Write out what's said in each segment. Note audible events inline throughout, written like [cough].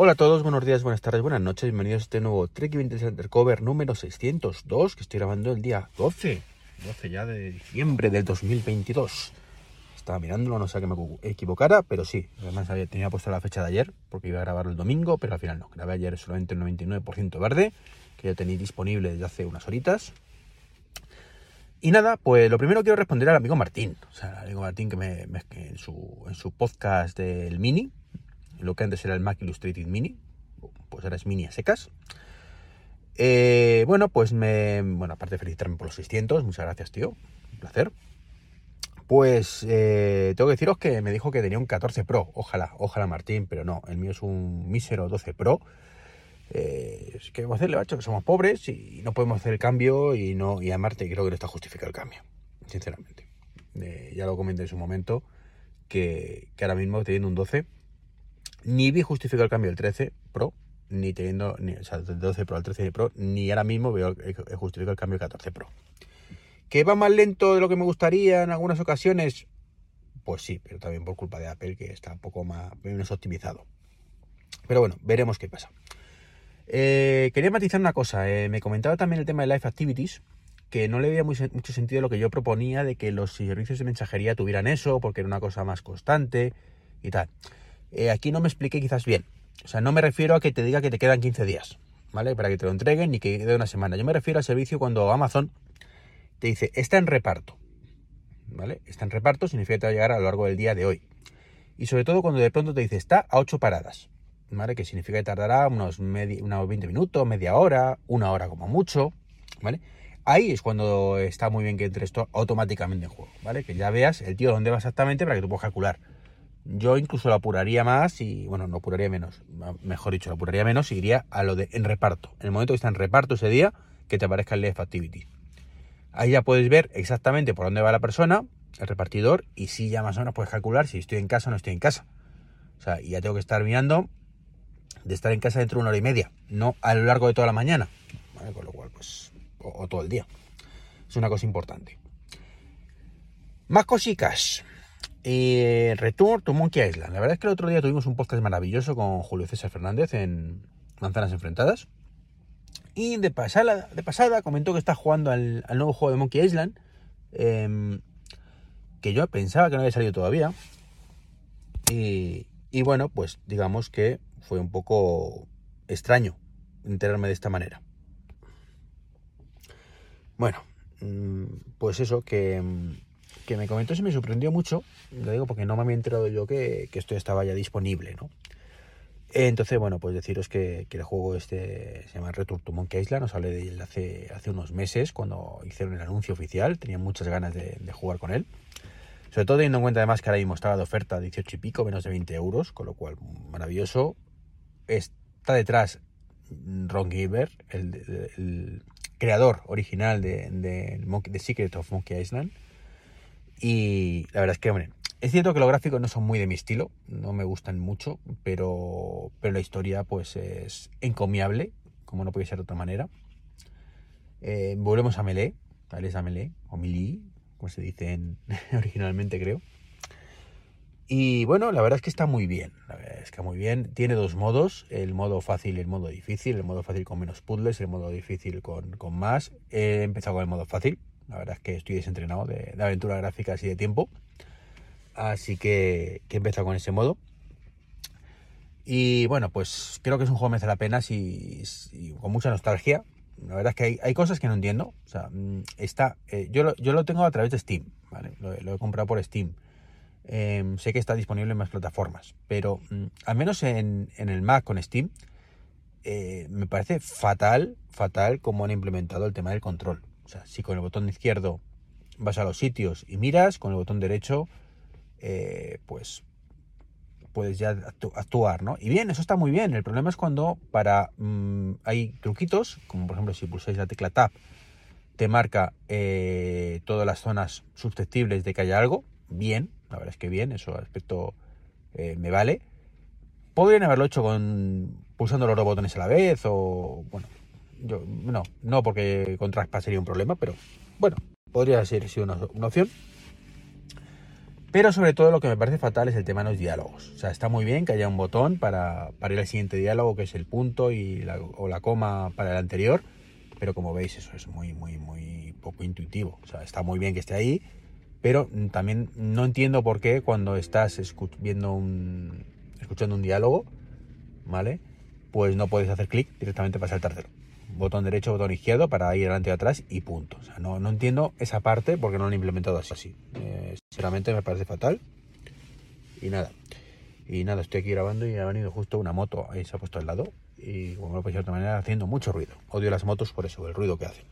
Hola a todos, buenos días, buenas tardes, buenas noches, bienvenidos a este nuevo Trek 20 Undercover número 602 que estoy grabando el día 12, 12 ya de diciembre del 2022. Estaba mirándolo, no sé que me equivocara, pero sí, además tenía puesta la fecha de ayer porque iba a grabarlo el domingo, pero al final no, grabé ayer solamente el 99% verde, que ya tenéis disponible desde hace unas horitas. Y nada, pues lo primero quiero responder al amigo Martín, o sea, al amigo Martín que me, su, en su podcast del Mini, lo que antes era el Mac Illustrated Mini, pues ahora es Mini a secas. Eh, bueno, pues me. Bueno, aparte de felicitarme por los 600, muchas gracias, tío. Un placer. Pues eh, tengo que deciros que me dijo que tenía un 14 Pro. Ojalá, ojalá Martín, pero no. El mío es un mísero 12 Pro. Eh, ¿Qué vamos a hacerle? Que somos pobres y no podemos hacer el cambio y no y a Marte creo que no está justificado el cambio, sinceramente. ya lo comenté en su momento que, que ahora mismo teniendo un 12 ni vi justificado el cambio del 13 Pro, ni teniendo, ni, o sea, del 12 Pro al 13 Pro, ni ahora mismo veo justificado el cambio del 14 Pro. ¿Que va más lento de lo que me gustaría en algunas ocasiones? Pues sí, pero también por culpa de Apple, que está un poco más, menos optimizado. Pero bueno, veremos qué pasa. Eh, quería matizar una cosa. Eh, me comentaba también el tema de Live Activities, que no le veía mucho sentido lo que yo proponía de que los servicios de mensajería tuvieran eso, porque era una cosa más constante y tal. Eh, aquí no me expliqué quizás bien. O sea, no me refiero a que te diga que te quedan 15 días, ¿vale? Para que te lo entreguen ni que quede una semana. Yo me refiero al servicio cuando Amazon te dice, está en reparto, ¿vale? Está en reparto significa que te va a llegar a lo largo del día de hoy. Y sobre todo cuando de pronto te dice, está a 8 paradas, ¿vale? Que significa que tardará unos, unos 20 minutos, media hora, una hora como mucho, ¿vale? Ahí es cuando está muy bien que entre esto automáticamente en juego, ¿vale? Que ya veas el tío dónde va exactamente para que tú puedas calcular yo incluso lo apuraría más y, bueno, no apuraría menos, mejor dicho, lo apuraría menos y iría a lo de en reparto. En el momento que está en reparto ese día, que te aparezca el Left Activity. Ahí ya puedes ver exactamente por dónde va la persona, el repartidor, y si ya más o menos puedes calcular si estoy en casa o no estoy en casa. O sea, y ya tengo que estar mirando de estar en casa dentro de una hora y media, no a lo largo de toda la mañana. Con lo cual, pues, o, o todo el día. Es una cosa importante. Más cositas. Eh, Return to Monkey Island. La verdad es que el otro día tuvimos un podcast maravilloso con Julio César Fernández en Manzanas Enfrentadas. Y de pasada, de pasada comentó que está jugando al, nuevo juego de Monkey Island. Em, que yo pensaba que no había salido todavía. Y, bueno, pues digamos que fue un poco extraño enterarme de esta manera. Bueno, mm, pues eso, que que me comentó se me sorprendió mucho, lo digo porque no me había enterado yo que, esto estaba ya disponible, ¿no? Entonces, bueno, pues deciros que, el juego este se llama Return to Monkey Island, os hablé de él hace, hace unos meses cuando hicieron el anuncio oficial, tenía muchas ganas de, jugar con él. Sobre todo teniendo en cuenta además que ahora mismo estaba de oferta 18 y pico, menos de 20 euros, con lo cual maravilloso. Está detrás Ron Giver, el, creador original de, de, de Secret of Monkey Island y la verdad es que, hombre, es cierto que los gráficos no son muy de mi estilo, no me gustan mucho, pero, pero la historia pues es encomiable, como no puede ser de otra manera. Eh, volvemos a Melee, tal es a Melee, o Melee, como se dice [laughs] originalmente creo. Y bueno, la verdad es que está muy bien, la muy bien. Tiene dos modos, el modo fácil y el modo difícil. El modo fácil con menos puzzles, el modo difícil con, con más. He empezado con el modo fácil, la verdad es que estoy desentrenado de, de aventura gráfica así de tiempo. Así que, he empezado con ese modo. Y bueno, pues creo que es un juego que merece la pena si, con mucha nostalgia. La verdad es que hay, cosas que no entiendo. O sea, mm, está, eh, yo, lo, yo lo tengo a través de Steam, ¿vale? Lo, he comprado por Steam. Em, sé que está disponible en más plataformas, pero mm, al menos en, en, el Mac con Steam eh, me parece fatal, fatal cómo han implementado el tema del control. O sea, si con el botón izquierdo vas a los sitios y miras, con el botón derecho, eh, pues puedes ya actuar, ¿no? Y bien, eso está muy bien. El problema es cuando para mm, hay truquitos, como por ejemplo si pulsáis la tecla Tab, te marca eh, todas las zonas susceptibles de que haya algo. Bien, la verdad es que bien, eso aspecto eh, me vale. Podrían haberlo hecho con pulsando los dos botones a la vez o bueno, no, no porque con Traspa sería un problema, pero bueno, podría ser una, una opción. Pero sobre todo lo que me parece fatal es el tema de los diálogos. O sea, está muy bien que haya un botón para, para ir al siguiente diálogo, que es el punto y la, o la coma para el anterior. Pero como veis, eso es muy, muy, muy poco intuitivo. O sea, está muy bien que esté ahí, pero también no entiendo por qué cuando estás viendo un, escuchando un diálogo, ¿vale? Pues no puedes hacer clic directamente para saltártelo. Botón derecho, botón izquierdo para ir adelante y atrás y punto. No, entiendo esa parte porque no lo han implementado así. Eh, sinceramente me parece fatal. Y nada. Y nada, estoy aquí grabando y ha venido justo una moto ahí se ha puesto al lado. Y como lo podéis de otra manera, haciendo mucho ruido. Odio las motos por eso, el ruido que hacen.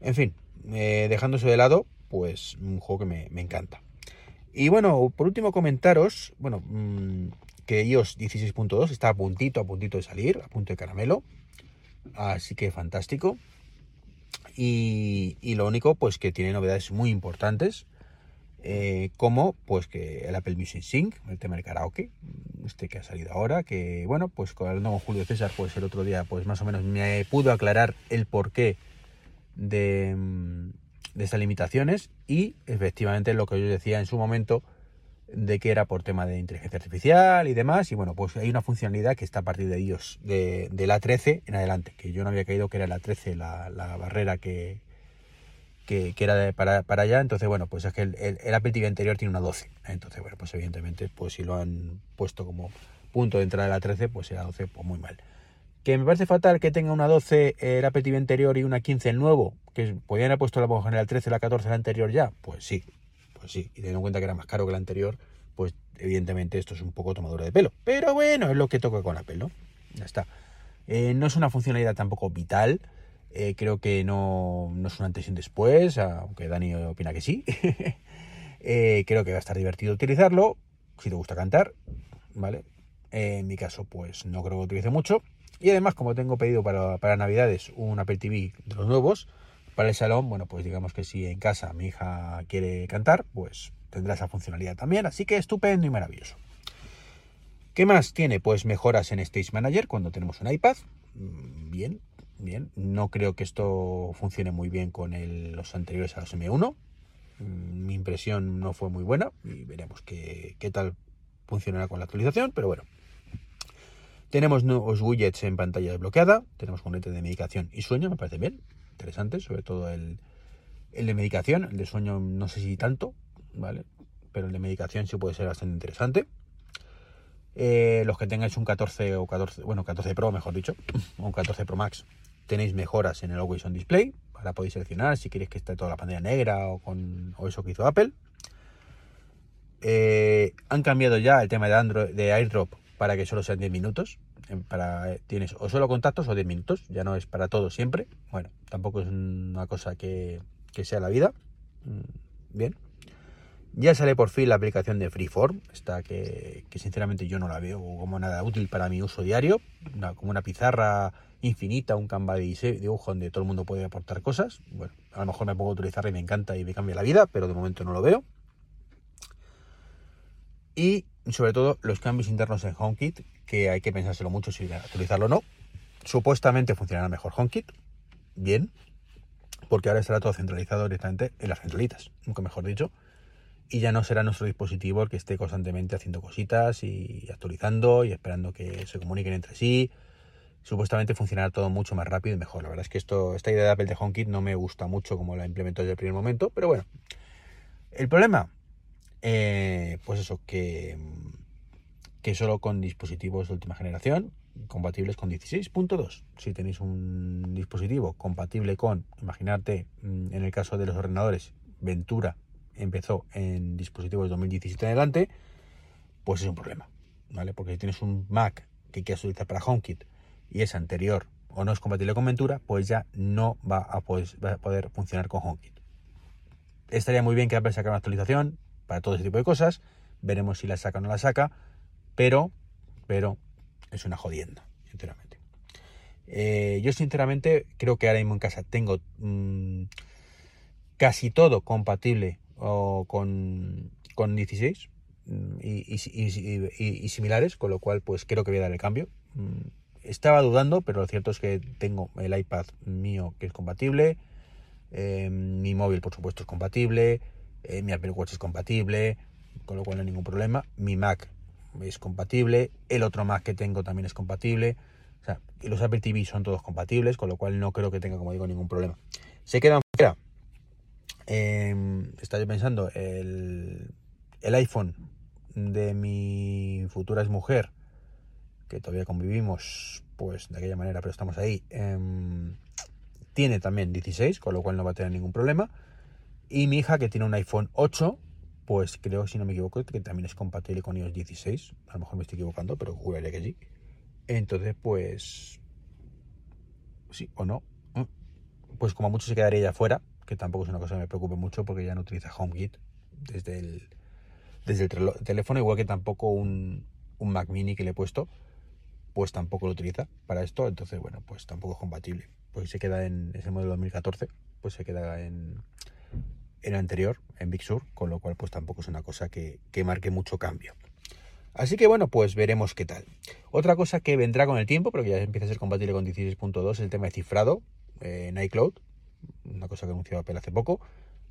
En fin, eh, dejándose de lado, pues un juego que me, encanta. Y bueno, por último comentaros, bueno, mm, que iOS 16.2 está a puntito, a puntito de salir, a punto de caramelo. Así que fantástico. Y, lo único, pues que tiene novedades muy importantes. Eh, como pues que el Apple Music Sync, el tema del karaoke, este que ha salido ahora, que bueno, pues con, con Julio César, pues el otro día, pues más o menos me pudo aclarar el porqué de, de estas limitaciones y efectivamente lo que yo decía en su momento de que era por tema de inteligencia artificial y demás y bueno pues hay una funcionalidad que está a partir de ellos de, la 13 en adelante que yo no había caído que era la 13 la, barrera que, que, era para, allá. Entonces bueno pues es que el, el, TV anterior tiene una 12 entonces bueno pues evidentemente pues si lo han puesto como punto de entrada de la 13 pues era 12 pues muy mal. Que me parece fatal que tenga una 12 el Apple TV anterior y una 15 el nuevo, que podían haber puesto la general 13 la 14 la anterior ya, pues sí, sí, y teniendo en cuenta que era más caro que la anterior, pues evidentemente esto es un poco tomadura de pelo. Pero bueno, es lo que toca con Apple, ¿no? Ya está. Eh, no es una funcionalidad tampoco vital, eh, creo que no, no, es una antes y un después, aunque Dani opina que sí. [laughs] Eh, creo que va a estar divertido utilizarlo, si te gusta cantar, ¿vale? en mi caso, pues no creo que utilice mucho. Y además, como tengo pedido para, para Navidades un Apple TV de los nuevos, para el salón, bueno, pues digamos que si en casa mi hija quiere cantar, pues tendrá esa funcionalidad también. Así que estupendo y maravilloso. ¿Qué más tiene? Pues mejoras en Stage Manager cuando tenemos un iPad. Mm, bien, bien. No creo que esto funcione muy bien con los anteriores a los M1. Mm, mi impresión no fue muy buena y veremos qué, qué tal funcionará con la actualización, pero bueno, tenemos nuevos widgets en pantalla desbloqueada, tenemos juguete de medicación y sueño, me parece bien, interesante, sobre todo el, de medicación, el de sueño no sé si tanto, ¿vale? Pero el de medicación sí puede ser bastante interesante. Eh, los que tengáis un 14 o 14, bueno, 14 Pro, mejor dicho, [laughs] o un 14 Pro Max, tenéis mejoras en el Always On Display. Ahora podéis seleccionar si queréis que esté toda la pantalla negra o con o eso que hizo Apple. Eh, han cambiado ya el tema de Android de AirDrop para que solo sean 10 minutos. Para, tienes o solo contactos o 10 minutos, ya no es para todo siempre. Bueno, tampoco es una cosa que, sea la vida. Mm, bien. Ya sale por fin la aplicación de Freeform, esta que, sinceramente yo no la veo como nada útil para mi uso diario, como una pizarra infinita, un Canva de dibujo donde todo el mundo puede aportar cosas. Bueno, a lo mejor me puedo utilizarla y me encanta y me cambia la vida, pero de momento no lo veo. Y sobre todo los cambios internos en HomeKit, que hay que pensárselo mucho si utilizarlo o no. Supuestamente funcionará mejor HomeKit, bien, porque ahora estará todo centralizado directamente en las centralitas, nunca mejor dicho, y ya no será nuestro dispositivo el que esté constantemente haciendo cositas y actualizando y esperando que se comuniquen entre sí. Supuestamente funcionará todo mucho más rápido y mejor. La verdad es que esto, esta idea de Apple de HomeKit no me gusta mucho como la implementó desde el primer momento, pero bueno. El problema, eh, pues eso, que, que solo con dispositivos de última generación, compatibles con 16.2. Si tenéis un dispositivo compatible con, imaginarte, mm, en el caso de los ordenadores, Ventura empezó en dispositivos de 2017 en adelante, pues es un problema, ¿vale? Porque si tienes un Mac que quieras utilizar para HomeKit y es anterior o no es compatible con Ventura, pues ya no va a poder, va a poder funcionar con HomeKit. Estaría muy bien que Apple sacara una actualización para todo ese tipo de cosas. Veremos si la saca o no la saca, pero, pero es una jodienda, sinceramente. Eh, yo sinceramente creo que ahora mismo en casa tengo mm, casi todo compatible o con, con 16 mm, y, similares, con lo cual pues creo que voy a dar el cambio. Mm, estaba dudando, pero lo cierto es que tengo el iPad mío que es compatible, eh, mi móvil por supuesto es compatible, Eh, mi Apple Watch es compatible, con lo cual no hay ningún problema. Mi Mac es compatible, el otro Mac que tengo también es compatible. O sea, los Apple TV son todos compatibles, con lo cual no creo que tenga, como digo, ningún problema. Se quedan fuera. Eh, estaba pensando, el, el iPhone de mi futura mujer, que todavía convivimos, pues de aquella manera, pero estamos ahí, em, tiene también 16, con lo cual no va a tener ningún problema. Y mi hija, que tiene un iPhone 8, pues creo, si no me equivoco, que también es compatible con iOS 16. A lo mejor me estoy equivocando, pero juraría que sí. Entonces, pues... Sí o no. Mm. Pues como mucho se quedaría ya fuera, que tampoco es una cosa que me preocupe mucho porque ya no utiliza HomeKit desde el, desde el teléfono, igual que tampoco un, un Mac mini que le he puesto, pues tampoco lo utiliza para esto, entonces bueno, pues tampoco es compatible. Pues se queda en ese modelo 2014, pues se queda en, en el anterior, en Big Sur, con lo cual pues tampoco es una cosa que, marque mucho cambio. Así que bueno, pues veremos qué tal. Otra cosa que vendrá con el tiempo, pero que ya empieza a ser compatible con 16.2, es el tema de cifrado eh, en iCloud, una cosa que anunció Apple hace poco.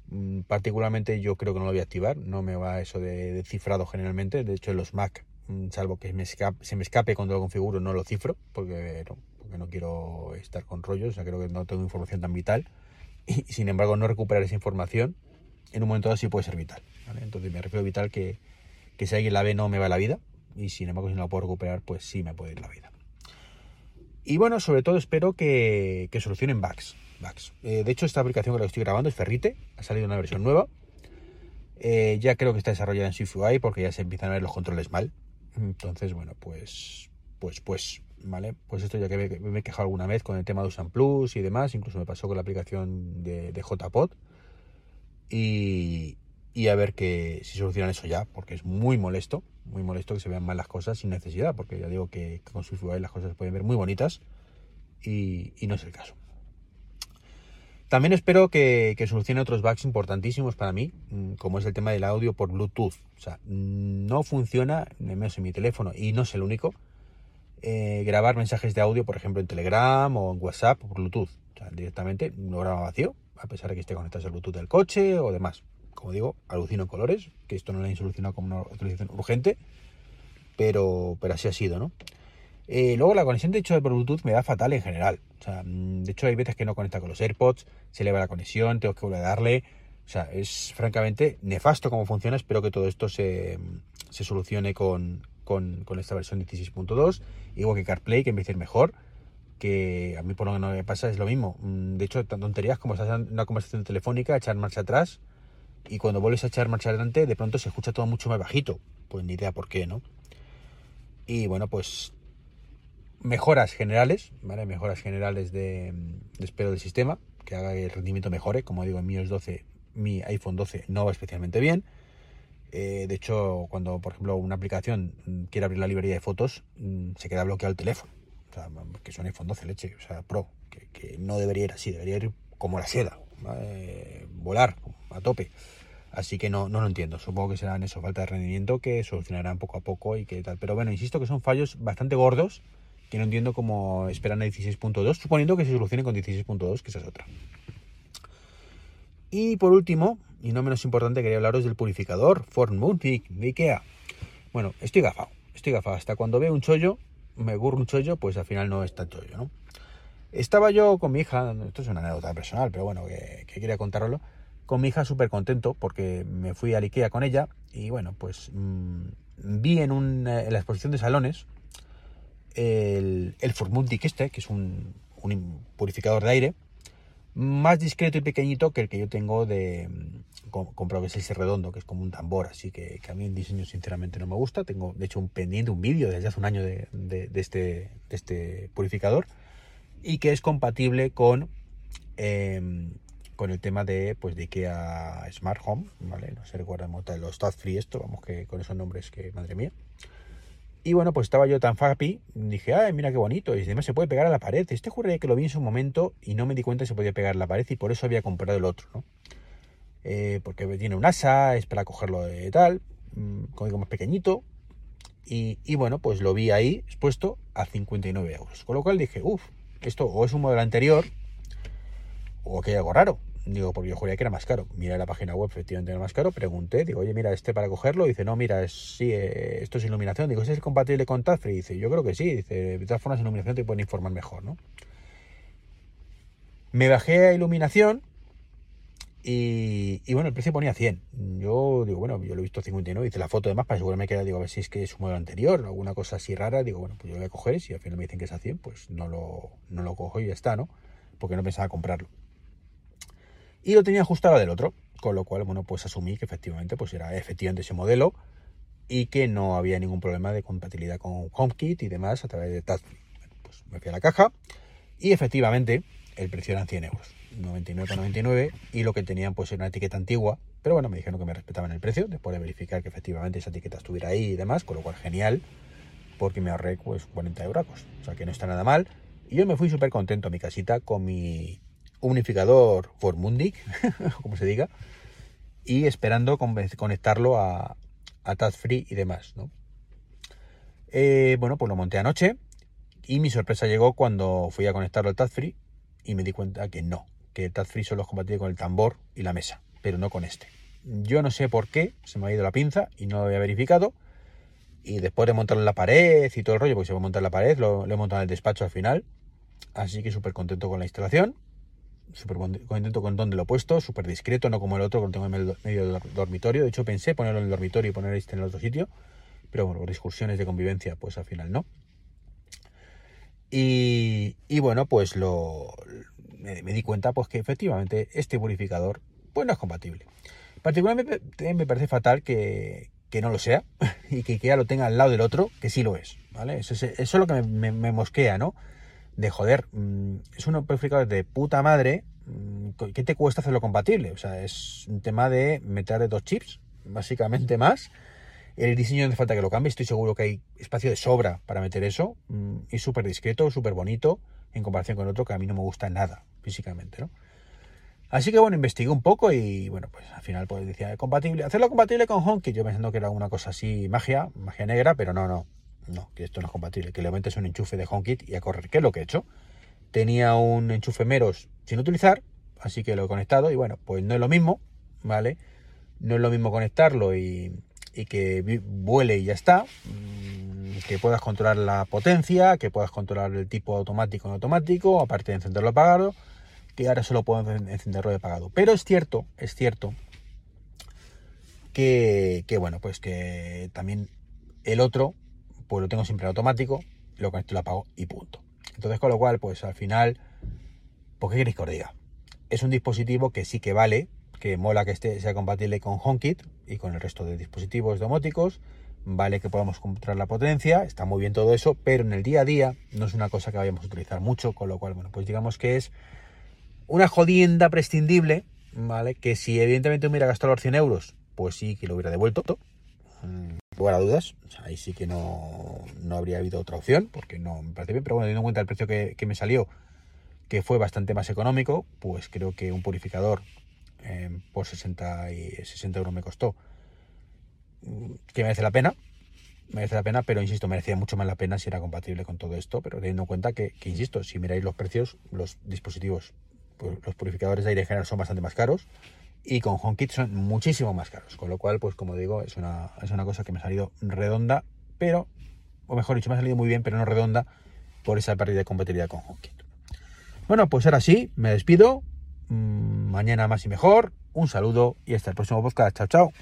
Mm, particularmente yo creo que no lo voy a activar, no me va eso de, cifrado generalmente, de hecho en los Mac, mm, salvo que se me escape cuando lo configuro, no lo cifro, porque no, porque no quiero estar con rollos, o sea, creo que no tengo información tan vital y sin embargo no recuperar esa información en un momento dado sí puede ser vital. Entonces me refiero vital que, que si alguien la ve no me va la vida y sin embargo si no la puedo recuperar pues sí me puede ir la vida. Y bueno, sobre todo espero que, que solucionen bugs. bugs. Eh, de hecho, esta aplicación que la estoy grabando es Ferrite, ha salido una versión nueva. Eh, ya creo que está desarrollada en SwiftUI porque ya se empiezan a ver los controles mal. Entonces, bueno, pues, pues, pues ¿vale? Pues esto ya que me, he quejado alguna vez con el tema de Usan Plus y demás, incluso me pasó con la aplicación de, JPod. Y, y, a ver que si solucionan eso ya, porque es muy molesto, muy molesto que se vean mal las cosas sin necesidad, porque ya digo que, con SwiftUI las cosas se pueden ver muy bonitas y, y no es el caso. También espero que, que, solucione otros bugs importantísimos para mí, mm, como es el tema del audio por Bluetooth. O sea, no funciona, en mi teléfono, y no es el único, eh, grabar mensajes de audio, por ejemplo, en Telegram o en WhatsApp o por Bluetooth. O sea, directamente no graba vacío, a pesar de que esté conectado al Bluetooth del coche o demás. Como digo, alucino en colores, que esto no lo han solucionado como una utilización urgente, pero, pero así ha sido, ¿no? Eh, luego la conexión de hecho de Bluetooth me da fatal en general. O sea, de hecho hay veces que no conecta con los AirPods, se eleva la conexión, tengo que volver a darle. O sea, es francamente nefasto cómo funciona. Espero que todo esto se, se solucione con, con, esta versión 16.2, igual que CarPlay, que empieza a ir mejor, que a mí por lo que no me pasa es lo mismo. Mm, de hecho, tonterías como estás en una conversación telefónica, echar marcha atrás, y cuando vuelves a echar marcha adelante, de pronto se escucha todo mucho más bajito. Pues ni idea por qué, ¿no? Y bueno, pues mejoras generales, ¿vale? Mejoras generales de, de espero del sistema, que haga que el rendimiento mejore. Como digo, en mi 12, mi iPhone 12 no va especialmente bien. Eh, de hecho, cuando, por ejemplo, una aplicación mm, quiere abrir la librería de fotos, mm, se queda bloqueado el teléfono. O sea, que es un iPhone 12 leche, o sea, Pro, que, no debería ir así, debería ir como la seda, volar a tope. Así que no, no lo entiendo. Supongo que serán eso, falta de rendimiento que solucionarán poco a poco y que tal. Pero bueno, insisto que son fallos bastante gordos que no entiendo cómo esperan a 16.2, suponiendo que se solucione con 16.2, que esa es otra. Y por último, y no menos importante, quería hablaros del purificador Ford Multic de Ikea. Bueno, estoy gafado, estoy gafado. Hasta cuando veo un chollo, me ocurre un chollo, pues al final no es tan chollo, ¿no? Estaba yo con mi hija, esto es una anécdota personal, pero bueno, que, quería contarlo, con mi hija súper contento porque me fui a Ikea con ella y bueno, pues mm, vi en, un, en la exposición de salones el, el Multic este, que es un, un purificador de aire, más discreto y pequeñito que el que yo tengo de comprado que es ese redondo que es como un tambor así que, a mí el diseño sinceramente no me gusta. Tengo de hecho un pendiente un vídeo desde hace un año de, este, este purificador y que es compatible con em, con el tema de pues de IKEA Smart Home vale no sé recuerda los Stad Free esto vamos que con esos nombres que madre mía y bueno, pues estaba yo tan happy, dije, ay, mira qué bonito, y además se puede pegar a la pared. Este juraría que lo vi en su momento y no me di cuenta que se podía pegar a la pared y por eso había comprado el otro, ¿no? Eh, porque tiene un asa, es para cogerlo de tal, mm, como más pequeñito. Y, y, bueno, pues lo vi ahí expuesto a 59 euros. Con lo cual dije, uff, esto o es un modelo anterior o que hay algo raro. Digo, porque yo juraría que era más caro. Miré la página web, efectivamente era más caro. Pregunté, digo, oye, mira, este para cogerlo. Dice, no, mira, sí, eh, esto es iluminación. Digo, ¿este es compatible con Tazfree? Dice, yo creo que sí. Dice, de todas formas, iluminación te pueden informar mejor, ¿no? Me bajé a iluminación y, bueno, el precio ponía 100. Yo digo, bueno, yo lo he visto 59. Hice la foto de más para asegurarme que era, digo, a ver si es que es un modelo anterior, alguna cosa así rara. Digo, bueno, pues yo lo voy a coger. Si al final me dicen que es a 100, pues no lo, no lo cojo y ya está, ¿no? Porque no pensaba comprarlo. Y lo tenía ajustado del otro, con lo cual, bueno, pues asumí que efectivamente, pues era efectivamente ese modelo y que no había ningún problema de compatibilidad con HomeKit y demás a través de Touchfree. pues me fui a la caja y efectivamente el precio eran 100 euros, 99,99 y lo que tenían pues era una etiqueta antigua, pero bueno, me dijeron que me respetaban el precio después de verificar que efectivamente esa etiqueta estuviera ahí y demás, con lo cual genial, porque me ahorré pues 40 euros, o sea que no está nada mal. Y yo me fui súper contento a mi casita con mi unificador Formundic, [laughs] como se diga, y esperando conectarlo a, a Free y demás, ¿no? Eh, bueno, pues lo monté anoche y mi sorpresa llegó cuando fui a conectarlo al Free y me di cuenta que no, que el Free solo es compatible con el tambor y la mesa, pero no con este. Yo no sé por qué, se me ha ido la pinza y no lo había verificado. Y después de montarlo en la pared y todo el rollo, porque se va a montar en la pared, lo, lo he montado en el despacho al final. Así que súper contento con la instalación súper contento con dónde lo he puesto, súper discreto, no como el otro que lo tengo en medio del dormitorio. De hecho, pensé ponerlo en el dormitorio y poner este en el otro sitio, pero bueno, por discusiones de convivencia, pues al final no. Y, bueno, pues lo me, di cuenta pues que efectivamente este purificador pues no es compatible. Particularmente me parece fatal que, no lo sea [laughs] y que, ya lo tenga al lado del otro, que sí lo es, ¿vale? Eso es, lo que me mosquea, ¿no? De joder, mm, es un purificador de puta madre, mm, ¿qué te cuesta hacerlo compatible? O sea, es un tema de meter dos chips, básicamente más. El diseño no hace falta que lo cambie, estoy seguro que hay espacio de sobra para meter eso. Mm, y súper discreto, súper bonito, en comparación con otro que a mí no me gusta nada, físicamente, ¿no? Así que bueno, investigué un poco y bueno, pues al final pues decía, compatible, hacerlo compatible con HomeKit, yo pensando que era una cosa así, magia, magia negra, pero no, no, no, que esto no es compatible, que le metes un enchufe de HomeKit y a correr. ¿Qué es lo que he hecho? Tenía un enchufe Meros sin utilizar, así que lo he conectado y bueno, pues no es lo mismo, ¿vale? No es lo mismo conectarlo y, que vuele y ya está, mm, que puedas controlar la potencia, que puedas controlar el tipo automático en automático, aparte de encenderlo apagado, que ahora solo puedo encenderlo de apagado. Pero es cierto, es cierto que, que bueno, pues que también el otro pues lo tengo siempre en automático, lo conecto lo apago y punto. Entonces, con lo cual, pues al final, ¿por qué queréis que os diga? Es un dispositivo que sí que vale, que mola que esté, sea compatible con HomeKit y con el resto de dispositivos domóticos, vale que podamos controlar la potencia, está muy bien todo eso, pero en el día a día no es una cosa que vayamos a utilizar mucho, con lo cual, bueno, pues digamos que es una jodienda prescindible, ¿vale? Que si evidentemente hubiera gastado los 100 euros, pues sí que lo hubiera devuelto, lugar a dudas, ahí sí que no, no, habría habido otra opción, porque no me parece bien, pero bueno, teniendo en cuenta el precio que, me salió, que fue bastante más económico, pues creo que un purificador eh, por 60, y 60 euros me costó, que merece la pena, merece la pena, pero insisto, merecía mucho más la pena si era compatible con todo esto, pero teniendo en cuenta que, que insisto, si miráis los precios, los dispositivos, pues, los purificadores de aire general son bastante más caros, y con HomeKit son muchísimo más caros. Con lo cual, pues como digo, es una, es una cosa que me ha salido redonda, pero, o mejor dicho, me ha salido muy bien, pero no redonda por esa pérdida de compatibilidad con HomeKit. Bueno, pues ahora sí, me despido. Mm, mañana más y mejor. Un saludo y hasta el próximo podcast. Chao, chao.